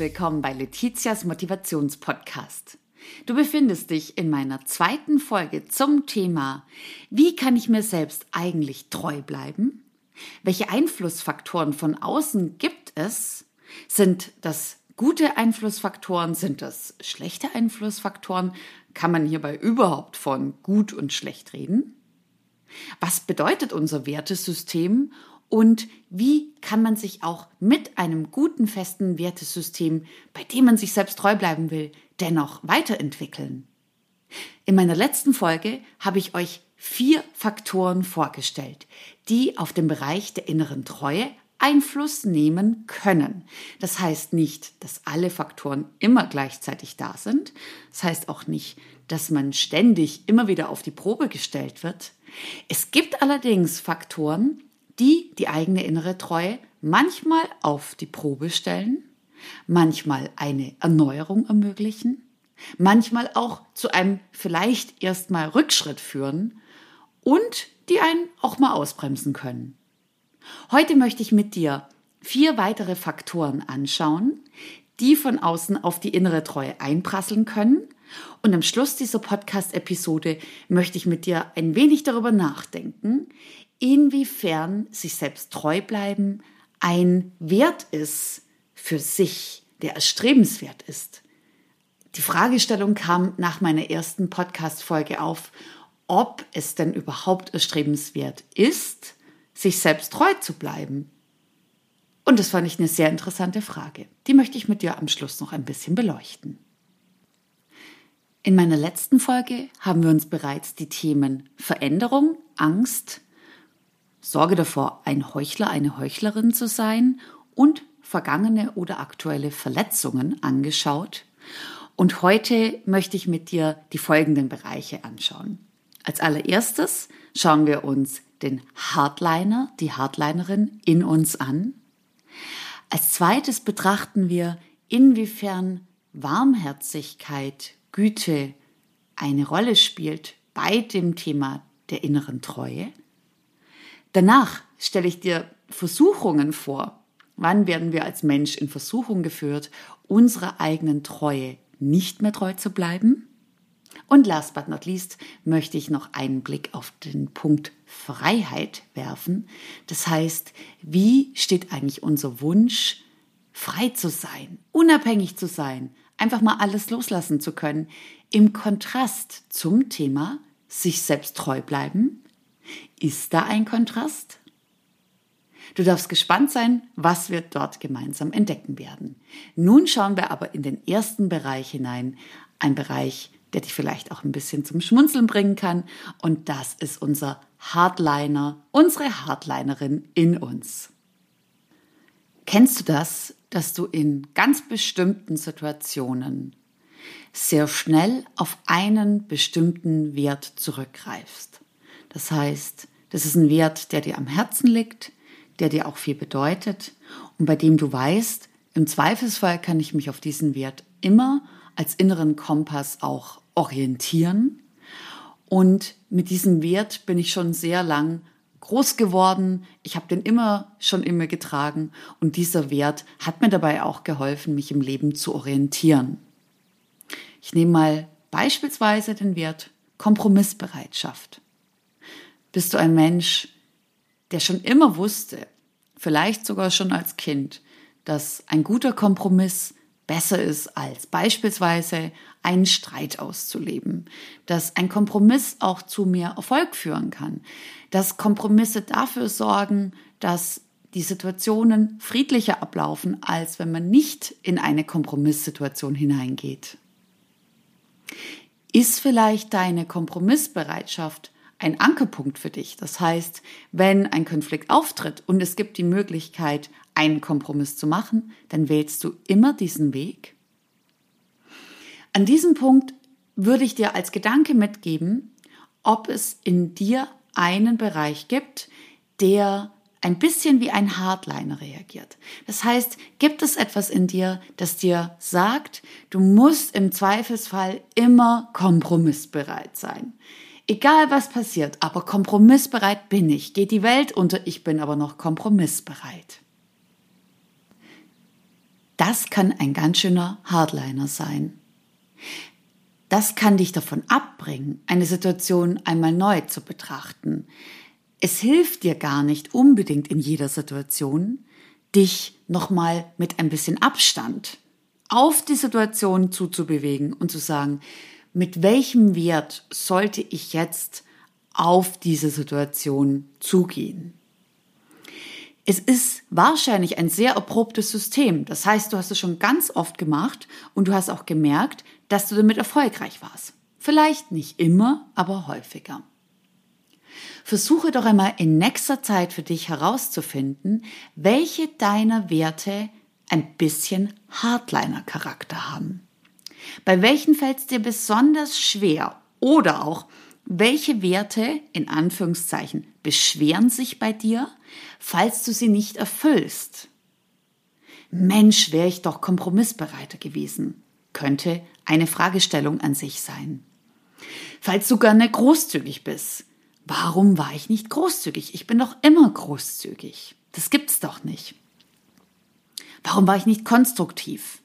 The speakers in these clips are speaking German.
willkommen bei Letizias Motivationspodcast. Du befindest dich in meiner zweiten Folge zum Thema Wie kann ich mir selbst eigentlich treu bleiben? Welche Einflussfaktoren von außen gibt es? Sind das gute Einflussfaktoren? Sind das schlechte Einflussfaktoren? Kann man hierbei überhaupt von gut und schlecht reden? Was bedeutet unser Wertesystem und wie kann man sich auch mit einem guten, festen Wertesystem, bei dem man sich selbst treu bleiben will, dennoch weiterentwickeln? In meiner letzten Folge habe ich euch vier Faktoren vorgestellt, die auf den Bereich der inneren Treue Einfluss nehmen können. Das heißt nicht, dass alle Faktoren immer gleichzeitig da sind. Das heißt auch nicht, dass man ständig immer wieder auf die Probe gestellt wird. Es gibt allerdings Faktoren, die die eigene innere Treue manchmal auf die Probe stellen, manchmal eine Erneuerung ermöglichen, manchmal auch zu einem vielleicht erstmal Rückschritt führen und die einen auch mal ausbremsen können. Heute möchte ich mit dir vier weitere Faktoren anschauen, die von außen auf die innere Treue einprasseln können. Und am Schluss dieser Podcast-Episode möchte ich mit dir ein wenig darüber nachdenken, inwiefern sich selbst treu bleiben ein Wert ist für sich, der erstrebenswert ist. Die Fragestellung kam nach meiner ersten Podcast-Folge auf, ob es denn überhaupt erstrebenswert ist, sich selbst treu zu bleiben. Und das fand ich eine sehr interessante Frage. Die möchte ich mit dir am Schluss noch ein bisschen beleuchten. In meiner letzten Folge haben wir uns bereits die Themen Veränderung, Angst, Sorge davor, ein Heuchler, eine Heuchlerin zu sein und vergangene oder aktuelle Verletzungen angeschaut. Und heute möchte ich mit dir die folgenden Bereiche anschauen. Als allererstes schauen wir uns den Hardliner, die Hardlinerin in uns an. Als zweites betrachten wir, inwiefern Warmherzigkeit, Güte eine Rolle spielt bei dem Thema der inneren Treue. Danach stelle ich dir Versuchungen vor. Wann werden wir als Mensch in Versuchung geführt, unserer eigenen Treue nicht mehr treu zu bleiben? Und last but not least möchte ich noch einen Blick auf den Punkt Freiheit werfen. Das heißt, wie steht eigentlich unser Wunsch, frei zu sein, unabhängig zu sein, einfach mal alles loslassen zu können, im Kontrast zum Thema sich selbst treu bleiben, ist da ein Kontrast? Du darfst gespannt sein, was wir dort gemeinsam entdecken werden. Nun schauen wir aber in den ersten Bereich hinein, ein Bereich, der dich vielleicht auch ein bisschen zum Schmunzeln bringen kann, und das ist unser Hardliner, unsere Hardlinerin in uns. Kennst du das, dass du in ganz bestimmten Situationen sehr schnell auf einen bestimmten Wert zurückgreifst? Das heißt, das ist ein Wert, der dir am Herzen liegt, der dir auch viel bedeutet und bei dem du weißt, im Zweifelsfall kann ich mich auf diesen Wert immer als inneren Kompass auch orientieren. Und mit diesem Wert bin ich schon sehr lang groß geworden. Ich habe den immer schon immer getragen und dieser Wert hat mir dabei auch geholfen, mich im Leben zu orientieren. Ich nehme mal beispielsweise den Wert Kompromissbereitschaft. Bist du ein Mensch, der schon immer wusste, vielleicht sogar schon als Kind, dass ein guter Kompromiss besser ist, als beispielsweise einen Streit auszuleben, dass ein Kompromiss auch zu mehr Erfolg führen kann, dass Kompromisse dafür sorgen, dass die Situationen friedlicher ablaufen, als wenn man nicht in eine Kompromisssituation hineingeht. Ist vielleicht deine Kompromissbereitschaft ein Ankerpunkt für dich. Das heißt, wenn ein Konflikt auftritt und es gibt die Möglichkeit, einen Kompromiss zu machen, dann wählst du immer diesen Weg. An diesem Punkt würde ich dir als Gedanke mitgeben, ob es in dir einen Bereich gibt, der ein bisschen wie ein Hardliner reagiert. Das heißt, gibt es etwas in dir, das dir sagt, du musst im Zweifelsfall immer kompromissbereit sein. Egal was passiert, aber kompromissbereit bin ich. Geht die Welt unter, ich bin aber noch kompromissbereit. Das kann ein ganz schöner Hardliner sein. Das kann dich davon abbringen, eine Situation einmal neu zu betrachten. Es hilft dir gar nicht unbedingt in jeder Situation, dich nochmal mit ein bisschen Abstand auf die Situation zuzubewegen und zu sagen, mit welchem Wert sollte ich jetzt auf diese Situation zugehen? Es ist wahrscheinlich ein sehr erprobtes System. Das heißt, du hast es schon ganz oft gemacht und du hast auch gemerkt, dass du damit erfolgreich warst. Vielleicht nicht immer, aber häufiger. Versuche doch einmal in nächster Zeit für dich herauszufinden, welche deiner Werte ein bisschen Hardliner-Charakter haben. Bei welchen fällt es dir besonders schwer oder auch welche Werte in Anführungszeichen beschweren sich bei dir, falls du sie nicht erfüllst? Mensch, wäre ich doch kompromissbereiter gewesen könnte eine Fragestellung an sich sein. Falls du gerne großzügig bist, warum war ich nicht großzügig? Ich bin doch immer großzügig. Das gibt's doch nicht. Warum war ich nicht konstruktiv?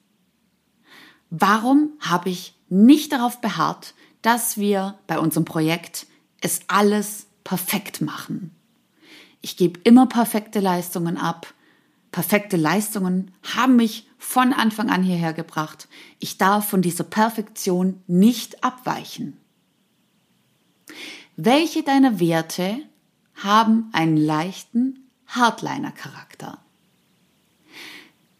Warum habe ich nicht darauf beharrt, dass wir bei unserem Projekt es alles perfekt machen? Ich gebe immer perfekte Leistungen ab. Perfekte Leistungen haben mich von Anfang an hierher gebracht. Ich darf von dieser Perfektion nicht abweichen. Welche deiner Werte haben einen leichten Hardliner-Charakter?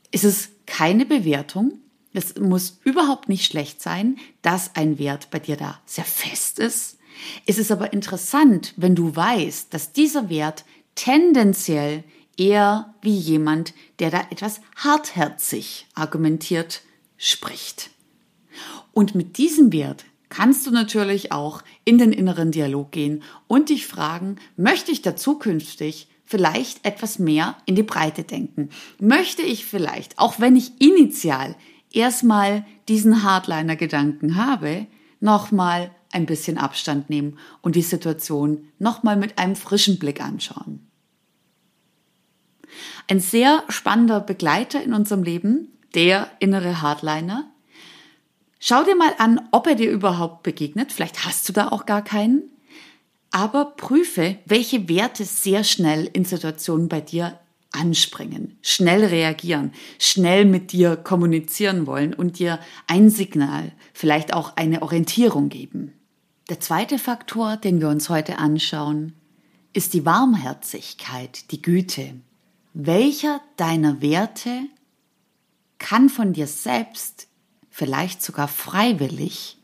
Ist es keine Bewertung? Es muss überhaupt nicht schlecht sein, dass ein Wert bei dir da sehr fest ist. Es ist aber interessant, wenn du weißt, dass dieser Wert tendenziell eher wie jemand, der da etwas hartherzig argumentiert, spricht. Und mit diesem Wert kannst du natürlich auch in den inneren Dialog gehen und dich fragen, möchte ich da zukünftig vielleicht etwas mehr in die Breite denken? Möchte ich vielleicht, auch wenn ich initial erstmal diesen Hardliner-Gedanken habe, nochmal ein bisschen Abstand nehmen und die Situation nochmal mit einem frischen Blick anschauen? Ein sehr spannender Begleiter in unserem Leben, der innere Hardliner. Schau dir mal an, ob er dir überhaupt begegnet. Vielleicht hast du da auch gar keinen. Aber prüfe, welche Werte sehr schnell in Situationen bei dir anspringen, schnell reagieren, schnell mit dir kommunizieren wollen und dir ein Signal, vielleicht auch eine Orientierung geben. Der zweite Faktor, den wir uns heute anschauen, ist die Warmherzigkeit, die Güte. Welcher deiner Werte kann von dir selbst, vielleicht sogar freiwillig,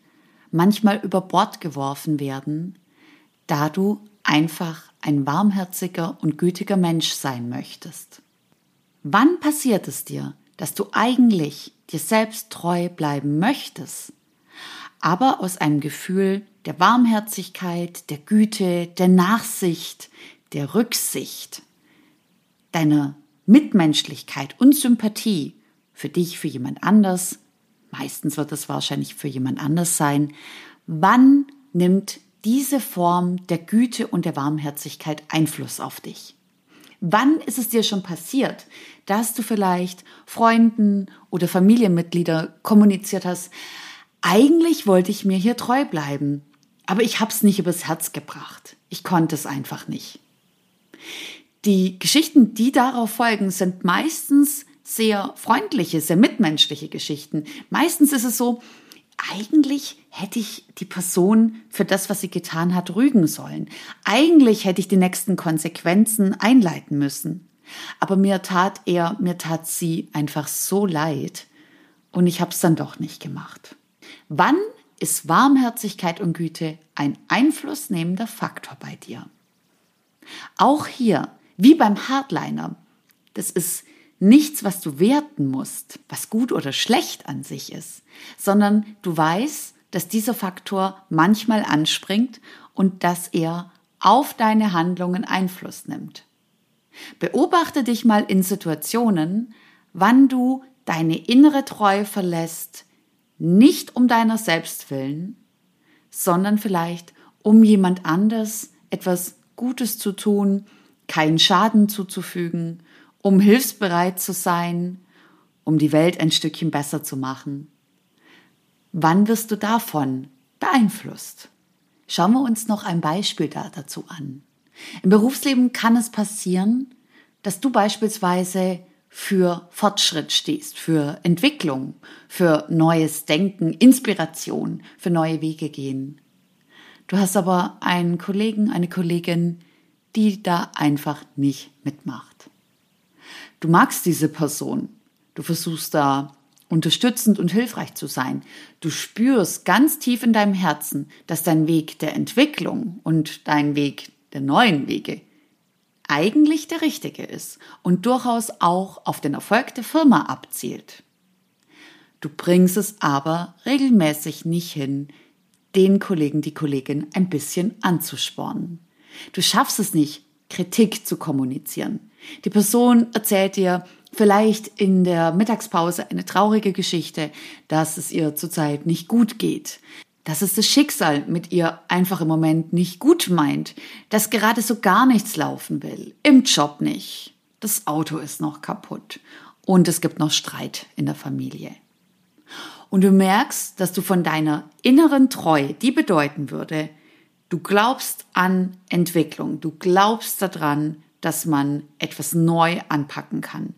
manchmal über Bord geworfen werden, da du einfach ein warmherziger und gütiger Mensch sein möchtest? Wann passiert es dir, dass du eigentlich dir selbst treu bleiben möchtest, aber aus einem Gefühl der Warmherzigkeit, der Güte, der Nachsicht, der Rücksicht deiner Mitmenschlichkeit und Sympathie für dich, für jemand anders, meistens wird es wahrscheinlich für jemand anders sein, wann nimmt diese Form der Güte und der Warmherzigkeit Einfluss auf dich? Wann ist es dir schon passiert, dass du vielleicht Freunden oder Familienmitglieder kommuniziert hast, eigentlich wollte ich mir hier treu bleiben, aber ich habe es nicht übers Herz gebracht. Ich konnte es einfach nicht. Die Geschichten, die darauf folgen, sind meistens sehr freundliche, sehr mitmenschliche Geschichten. Meistens ist es so, eigentlich hätte ich die Person für das, was sie getan hat, rügen sollen. Eigentlich hätte ich die nächsten Konsequenzen einleiten müssen. Aber mir tat er, mir tat sie einfach so leid und ich habe es dann doch nicht gemacht. Wann ist Warmherzigkeit und Güte ein einflussnehmender Faktor bei dir? Auch hier wie beim Hardliner. Das ist nichts, was du werten musst, was gut oder schlecht an sich ist, sondern du weißt, dass dieser Faktor manchmal anspringt und dass er auf deine Handlungen Einfluss nimmt. Beobachte dich mal in Situationen, wann du deine innere Treue verlässt, nicht um deiner selbst willen, sondern vielleicht um jemand anders etwas Gutes zu tun, keinen Schaden zuzufügen, um hilfsbereit zu sein, um die Welt ein Stückchen besser zu machen. Wann wirst du davon beeinflusst? Schauen wir uns noch ein Beispiel da dazu an. Im Berufsleben kann es passieren, dass du beispielsweise für Fortschritt stehst, für Entwicklung, für neues Denken, Inspiration, für neue Wege gehen. Du hast aber einen Kollegen, eine Kollegin, die da einfach nicht mitmacht. Du magst diese Person. Du versuchst da unterstützend und hilfreich zu sein. Du spürst ganz tief in deinem Herzen, dass dein Weg der Entwicklung und dein Weg der neuen Wege eigentlich der richtige ist und durchaus auch auf den Erfolg der Firma abzielt. Du bringst es aber regelmäßig nicht hin, den Kollegen, die Kollegin ein bisschen anzuspornen. Du schaffst es nicht, Kritik zu kommunizieren. Die Person erzählt dir vielleicht in der Mittagspause eine traurige Geschichte, dass es ihr zurzeit nicht gut geht. Dass es das Schicksal mit ihr einfach im Moment nicht gut meint, dass gerade so gar nichts laufen will, im Job nicht, das Auto ist noch kaputt. Und es gibt noch Streit in der Familie. Und du merkst, dass du von deiner inneren Treue, die bedeuten würde, du glaubst an Entwicklung, du glaubst daran, dass man etwas neu anpacken kann.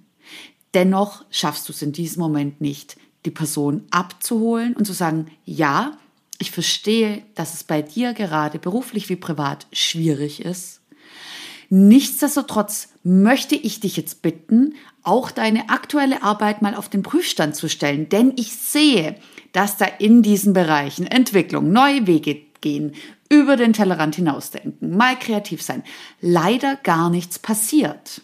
Dennoch schaffst du es in diesem Moment nicht, die Person abzuholen und zu sagen, ja, ich verstehe, dass es bei dir gerade beruflich wie privat schwierig ist. Nichtsdestotrotz möchte ich dich jetzt bitten, auch deine aktuelle Arbeit mal auf den Prüfstand zu stellen, denn ich sehe, dass da in diesen Bereichen Entwicklung, neue Wege gehen, über den Tellerrand hinausdenken, mal kreativ sein, leider gar nichts passiert.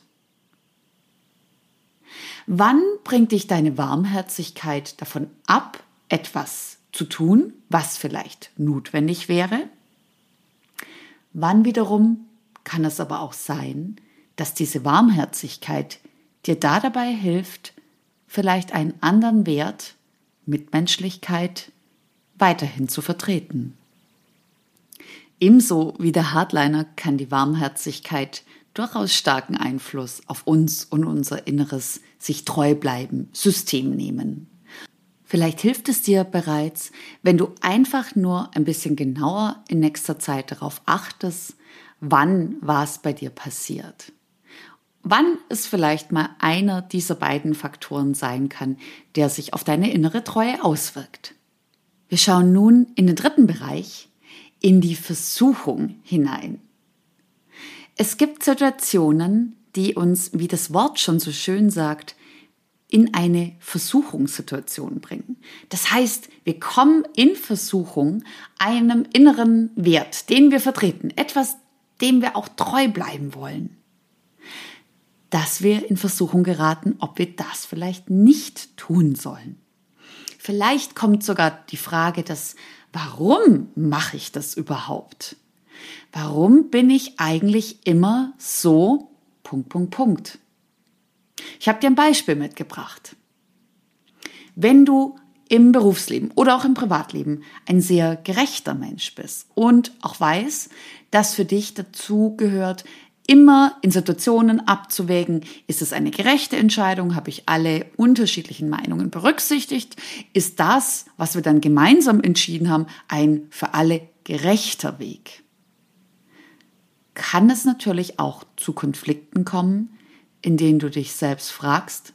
Wann bringt dich deine Warmherzigkeit davon ab, etwas zu tun, was vielleicht notwendig wäre. Wann wiederum kann es aber auch sein, dass diese Warmherzigkeit dir da dabei hilft, vielleicht einen anderen Wert, Mitmenschlichkeit, weiterhin zu vertreten. Ebenso wie der Hardliner kann die Warmherzigkeit durchaus starken Einfluss auf uns und unser inneres sich treu bleiben System nehmen. Vielleicht hilft es dir bereits, wenn du einfach nur ein bisschen genauer in nächster Zeit darauf achtest, wann was bei dir passiert. Wann es vielleicht mal einer dieser beiden Faktoren sein kann, der sich auf deine innere Treue auswirkt. Wir schauen nun in den dritten Bereich, in die Versuchung hinein. Es gibt Situationen, die uns, wie das Wort schon so schön sagt, in eine Versuchungssituation bringen. Das heißt, wir kommen in Versuchung einem inneren Wert, den wir vertreten, etwas, dem wir auch treu bleiben wollen. Dass wir in Versuchung geraten, ob wir das vielleicht nicht tun sollen. Vielleicht kommt sogar die Frage, dass, warum mache ich das überhaupt? Warum bin ich eigentlich immer so, Punkt, Punkt, Punkt? Ich habe dir ein Beispiel mitgebracht. Wenn du im Berufsleben oder auch im Privatleben ein sehr gerechter Mensch bist und auch weiß, dass für dich dazu gehört, immer in Situationen abzuwägen, ist es eine gerechte Entscheidung, habe ich alle unterschiedlichen Meinungen berücksichtigt, ist das, was wir dann gemeinsam entschieden haben, ein für alle gerechter Weg. Kann es natürlich auch zu Konflikten kommen, in denen du dich selbst fragst,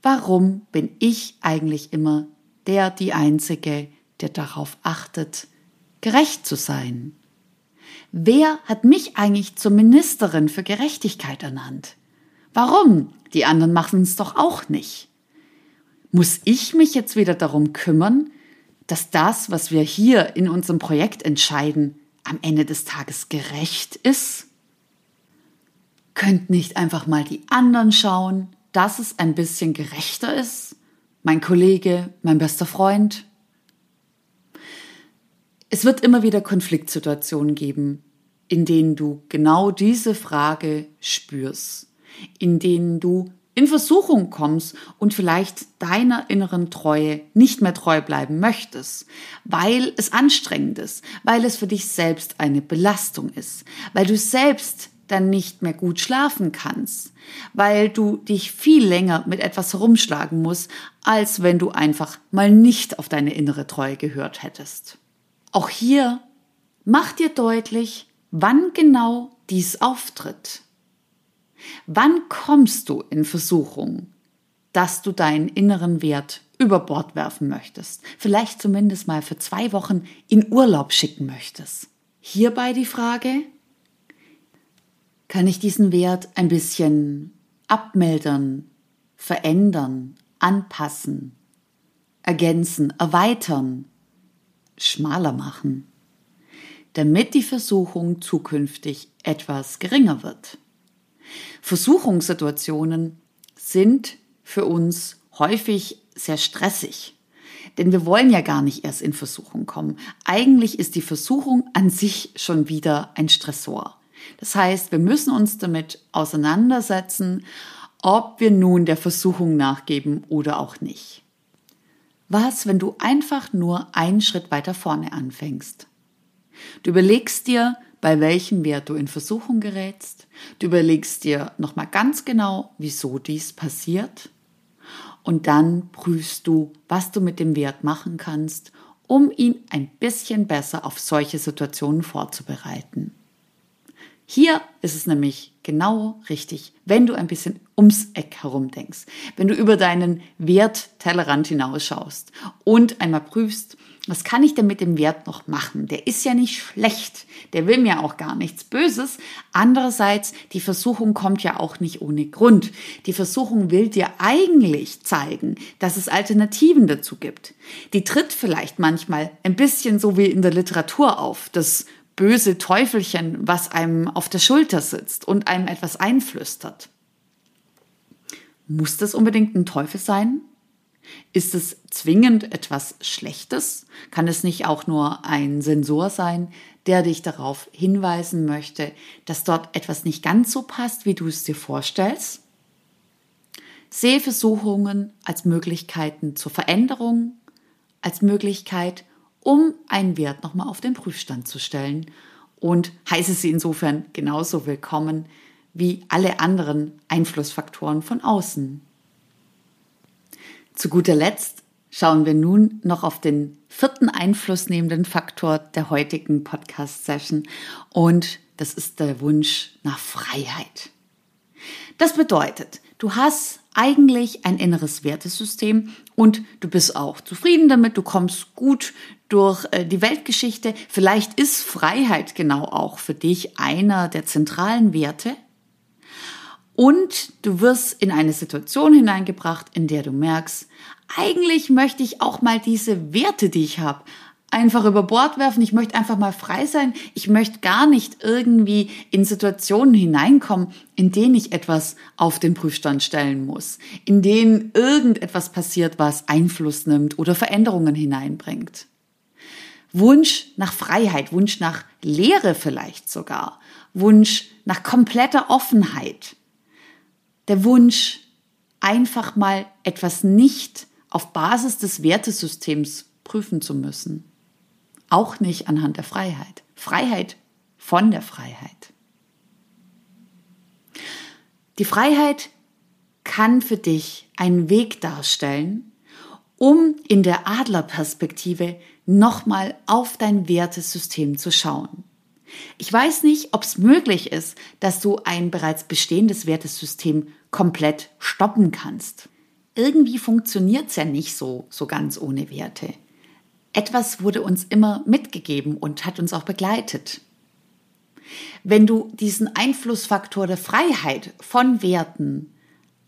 warum bin ich eigentlich immer der, die Einzige, der darauf achtet, gerecht zu sein? Wer hat mich eigentlich zur Ministerin für Gerechtigkeit ernannt? Warum? Die anderen machen es doch auch nicht. Muss ich mich jetzt wieder darum kümmern, dass das, was wir hier in unserem Projekt entscheiden, am Ende des Tages gerecht ist? Könnt nicht einfach mal die anderen schauen, dass es ein bisschen gerechter ist? Mein Kollege, mein bester Freund? Es wird immer wieder Konfliktsituationen geben, in denen du genau diese Frage spürst, in denen du in Versuchung kommst und vielleicht deiner inneren Treue nicht mehr treu bleiben möchtest, weil es anstrengend ist, weil es für dich selbst eine Belastung ist, weil du selbst dann nicht mehr gut schlafen kannst, weil du dich viel länger mit etwas herumschlagen musst, als wenn du einfach mal nicht auf deine innere Treue gehört hättest. Auch hier mach dir deutlich, wann genau dies auftritt. Wann kommst du in Versuchung, dass du deinen inneren Wert über Bord werfen möchtest, vielleicht zumindest mal für zwei Wochen in Urlaub schicken möchtest? Hierbei die Frage, kann ich diesen Wert ein bisschen abmildern, verändern, anpassen, ergänzen, erweitern, schmaler machen, damit die Versuchung zukünftig etwas geringer wird. Versuchungssituationen sind für uns häufig sehr stressig. Denn wir wollen ja gar nicht erst in Versuchung kommen. Eigentlich ist die Versuchung an sich schon wieder ein Stressor. Das heißt, wir müssen uns damit auseinandersetzen, ob wir nun der Versuchung nachgeben oder auch nicht. Was, wenn du einfach nur einen Schritt weiter vorne anfängst? Du überlegst dir, bei welchem Wert du in Versuchung gerätst. Du überlegst dir nochmal ganz genau, wieso dies passiert. Und dann prüfst du, was du mit dem Wert machen kannst, um ihn ein bisschen besser auf solche Situationen vorzubereiten. Hier ist es nämlich genau richtig, wenn du ein bisschen ums Eck herum denkst, wenn du über deinen Werttellerrand hinausschaust und einmal prüfst, was kann ich denn mit dem Wert noch machen? Der ist ja nicht schlecht, der will mir auch gar nichts Böses. Andererseits, die Versuchung kommt ja auch nicht ohne Grund. Die Versuchung will dir eigentlich zeigen, dass es Alternativen dazu gibt. Die tritt vielleicht manchmal ein bisschen so wie in der Literatur auf, das böse Teufelchen, was einem auf der Schulter sitzt und einem etwas einflüstert. Muss das unbedingt ein Teufel sein? Ist es zwingend etwas Schlechtes? Kann es nicht auch nur ein Sensor sein, der dich darauf hinweisen möchte, dass dort etwas nicht ganz so passt, wie du es dir vorstellst? Sehe Versuchungen als Möglichkeiten zur Veränderung, als Möglichkeit, um einen Wert nochmal auf den Prüfstand zu stellen und heiße sie insofern genauso willkommen wie alle anderen Einflussfaktoren von außen. Zu guter Letzt schauen wir nun noch auf den vierten einflussnehmenden Faktor der heutigen Podcast-Session und das ist der Wunsch nach Freiheit. Das bedeutet, du hast eigentlich ein inneres Wertesystem und du bist auch zufrieden damit, du kommst gut durch äh, die Weltgeschichte. Vielleicht ist Freiheit genau auch für dich einer der zentralen Werte. Und du wirst in eine Situation hineingebracht, in der du merkst, eigentlich möchte ich auch mal diese Werte, die ich habe, einfach über Bord werfen. Ich möchte einfach mal frei sein. Ich möchte gar nicht irgendwie in Situationen hineinkommen, in denen ich etwas auf den Prüfstand stellen muss, in denen irgendetwas passiert, was Einfluss nimmt oder Veränderungen hineinbringt. Wunsch nach Freiheit, Wunsch nach Lehre vielleicht sogar, Wunsch nach kompletter Offenheit. Der Wunsch, einfach mal etwas nicht auf Basis des Wertesystems prüfen zu müssen. Auch nicht anhand der Freiheit. Freiheit von der Freiheit. Die Freiheit kann für dich einen Weg darstellen, um in der Adlerperspektive nochmal auf dein Wertesystem zu schauen. Ich weiß nicht, ob es möglich ist, dass du ein bereits bestehendes Wertesystem komplett stoppen kannst. Irgendwie funktioniert es ja nicht so, so ganz ohne Werte. Etwas wurde uns immer mitgegeben und hat uns auch begleitet. Wenn du diesen Einflussfaktor der Freiheit von Werten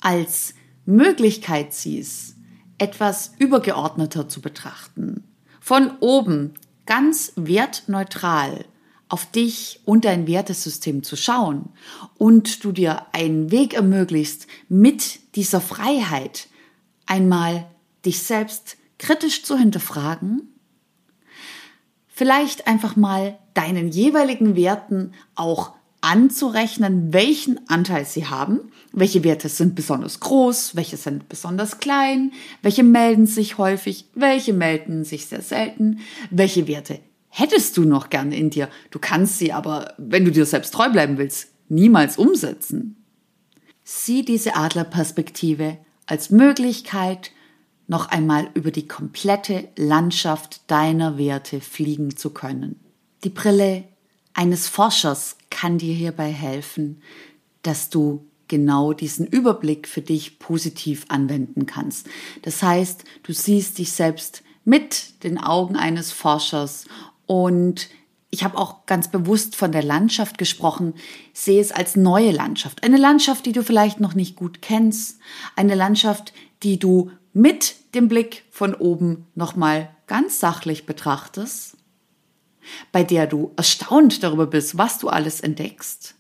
als Möglichkeit siehst, etwas übergeordneter zu betrachten, von oben ganz wertneutral auf dich und dein Wertesystem zu schauen und du dir einen Weg ermöglichst, mit dieser Freiheit einmal dich selbst kritisch zu hinterfragen, vielleicht einfach mal deinen jeweiligen Werten auch anzurechnen, welchen Anteil sie haben, welche Werte sind besonders groß, welche sind besonders klein, welche melden sich häufig, welche melden sich sehr selten, welche Werte hättest du noch gerne in dir. Du kannst sie aber, wenn du dir selbst treu bleiben willst, niemals umsetzen. Sieh diese Adlerperspektive als Möglichkeit, noch einmal über die komplette Landschaft deiner Werte fliegen zu können. Die Brille eines Forschers kann dir hierbei helfen, dass du genau diesen Überblick für dich positiv anwenden kannst. Das heißt, du siehst dich selbst mit den Augen eines Forschers und ich habe auch ganz bewusst von der Landschaft gesprochen, sehe es als neue Landschaft. Eine Landschaft, die du vielleicht noch nicht gut kennst. Eine Landschaft, die du mit dem Blick von oben nochmal ganz sachlich betrachtest. Bei der du erstaunt darüber bist, was du alles entdeckst.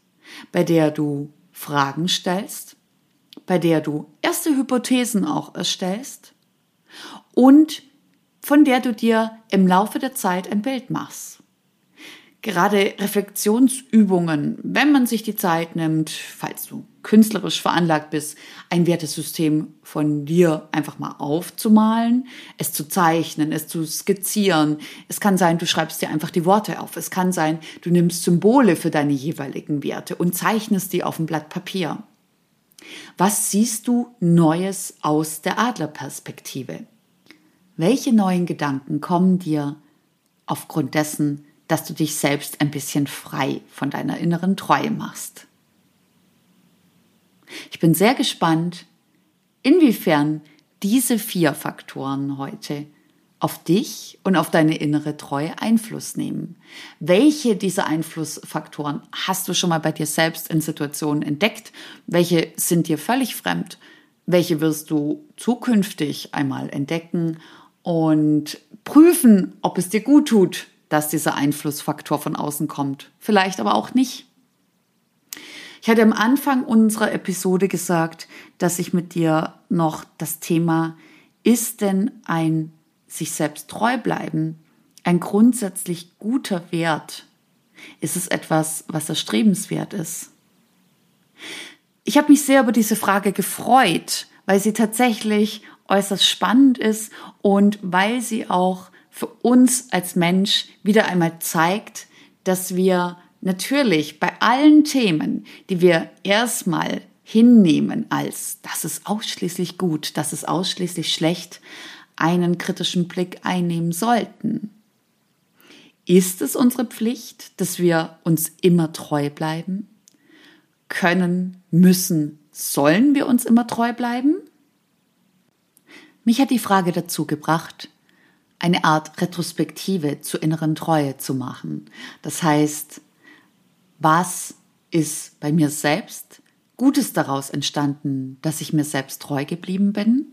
Bei der du Fragen stellst. Bei der du erste Hypothesen auch erstellst. Und von der du dir im Laufe der Zeit ein Bild machst. Gerade Reflexionsübungen, wenn man sich die Zeit nimmt, falls du künstlerisch veranlagt bist, ein Wertesystem von dir einfach mal aufzumalen, es zu zeichnen, es zu skizzieren. Es kann sein, du schreibst dir einfach die Worte auf. Es kann sein, du nimmst Symbole für deine jeweiligen Werte und zeichnest die auf ein Blatt Papier. Was siehst du Neues aus der Adlerperspektive? Welche neuen Gedanken kommen dir aufgrund dessen, dass du dich selbst ein bisschen frei von deiner inneren Treue machst. Ich bin sehr gespannt, inwiefern diese vier Faktoren heute auf dich und auf deine innere Treue Einfluss nehmen. Welche dieser Einflussfaktoren hast du schon mal bei dir selbst in Situationen entdeckt? Welche sind dir völlig fremd? Welche wirst du zukünftig einmal entdecken und prüfen, ob es dir gut tut, dass dieser Einflussfaktor von außen kommt. Vielleicht aber auch nicht. Ich hatte am Anfang unserer Episode gesagt, dass ich mit dir noch das Thema, ist denn ein sich selbst treu bleiben ein grundsätzlich guter Wert? Ist es etwas, was erstrebenswert ist? Ich habe mich sehr über diese Frage gefreut, weil sie tatsächlich äußerst spannend ist und weil sie auch für uns als Mensch wieder einmal zeigt, dass wir natürlich bei allen Themen, die wir erstmal hinnehmen als das ist ausschließlich gut, das ist ausschließlich schlecht, einen kritischen Blick einnehmen sollten. Ist es unsere Pflicht, dass wir uns immer treu bleiben? Können, müssen, sollen wir uns immer treu bleiben? Mich hat die Frage dazu gebracht, eine Art Retrospektive zur inneren Treue zu machen. Das heißt, was ist bei mir selbst Gutes daraus entstanden, dass ich mir selbst treu geblieben bin?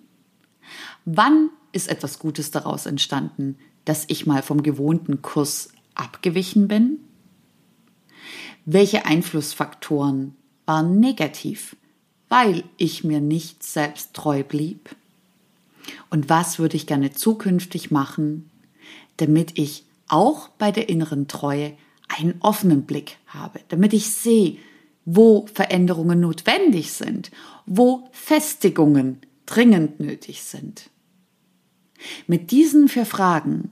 Wann ist etwas Gutes daraus entstanden, dass ich mal vom gewohnten Kurs abgewichen bin? Welche Einflussfaktoren waren negativ, weil ich mir nicht selbst treu blieb? Und was würde ich gerne zukünftig machen, damit ich auch bei der inneren Treue einen offenen Blick habe, damit ich sehe, wo Veränderungen notwendig sind, wo Festigungen dringend nötig sind. Mit diesen vier Fragen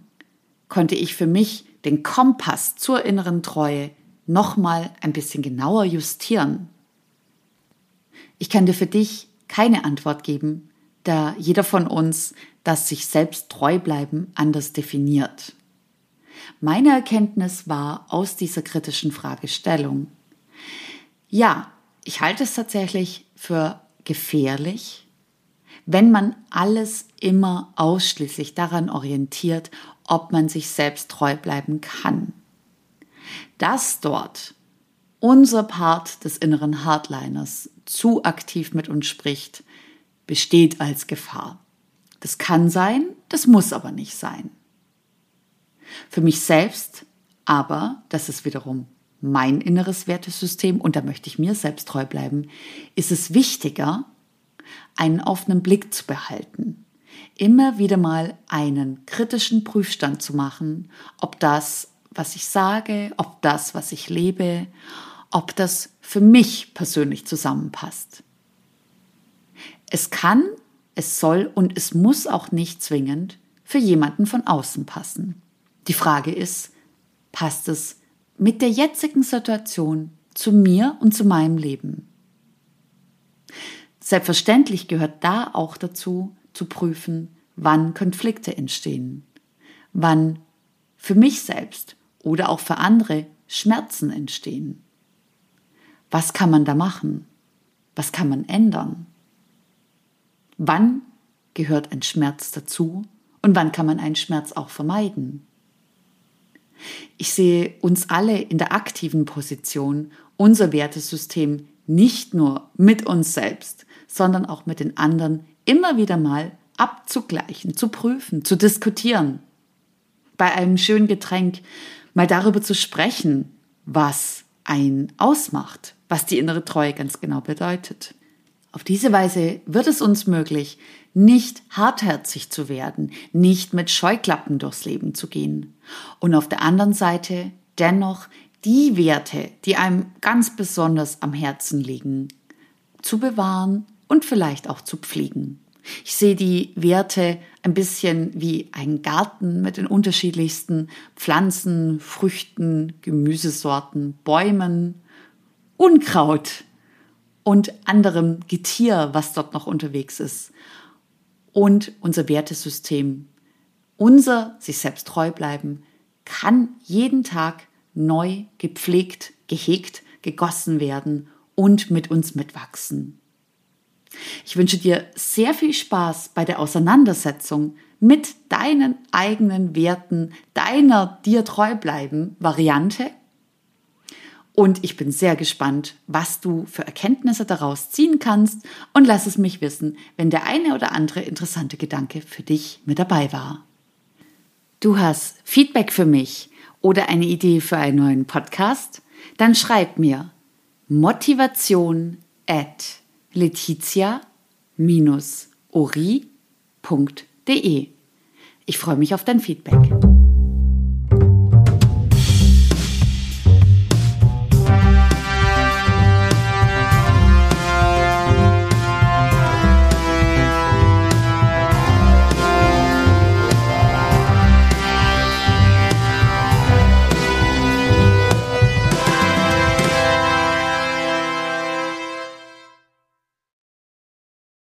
konnte ich für mich den Kompass zur inneren Treue nochmal ein bisschen genauer justieren. Ich kann dir für dich keine Antwort geben, da jeder von uns das sich selbst treu bleiben anders definiert. Meine Erkenntnis war aus dieser kritischen Fragestellung, ja, ich halte es tatsächlich für gefährlich, wenn man alles immer ausschließlich daran orientiert, ob man sich selbst treu bleiben kann. Dass dort unser Part des inneren Hardliners zu aktiv mit uns spricht, besteht als Gefahr. Das kann sein, das muss aber nicht sein. Für mich selbst aber, das ist wiederum mein inneres Wertesystem und da möchte ich mir selbst treu bleiben, ist es wichtiger, einen offenen Blick zu behalten. Immer wieder mal einen kritischen Prüfstand zu machen, ob das, was ich sage, ob das, was ich lebe, ob das für mich persönlich zusammenpasst. Es kann, es soll und es muss auch nicht zwingend für jemanden von außen passen. Die Frage ist, passt es mit der jetzigen Situation zu mir und zu meinem Leben. Selbstverständlich gehört da auch dazu, zu prüfen, wann Konflikte entstehen, wann für mich selbst oder auch für andere Schmerzen entstehen. Was kann man da machen? Was kann man ändern? Wann gehört ein Schmerz dazu und wann kann man einen Schmerz auch vermeiden? Ich sehe uns alle in der aktiven Position, unser Wertesystem nicht nur mit uns selbst, sondern auch mit den anderen immer wieder mal abzugleichen, zu prüfen, zu diskutieren. Bei einem schönen Getränk mal darüber zu sprechen, was ein ausmacht, was die innere Treue ganz genau bedeutet. Auf diese Weise wird es uns möglich, nicht hartherzig zu werden, nicht mit Scheuklappen durchs Leben zu gehen. Und auf der anderen Seite dennoch die Werte, die einem ganz besonders am Herzen liegen, zu bewahren und vielleicht auch zu pflegen. Ich sehe die Werte ein bisschen wie ein Garten mit den unterschiedlichsten Pflanzen, Früchten, Gemüsesorten, Bäumen, Unkraut und anderem Getier, was dort noch unterwegs ist. Und unser Wertesystem, unser sich selbst treu bleiben, kann jeden Tag neu gepflegt, gehegt, gegossen werden und mit uns mitwachsen. Ich wünsche dir sehr viel Spaß bei der Auseinandersetzung mit deinen eigenen Werten, deiner dir treu bleiben Variante. Und ich bin sehr gespannt, was du für Erkenntnisse daraus ziehen kannst und lass es mich wissen, wenn der eine oder andere interessante Gedanke für dich mit dabei war. Du hast Feedback für mich oder eine Idee für einen neuen Podcast? Dann schreib mir motivation at letizia-ori.de. Ich freue mich auf dein Feedback.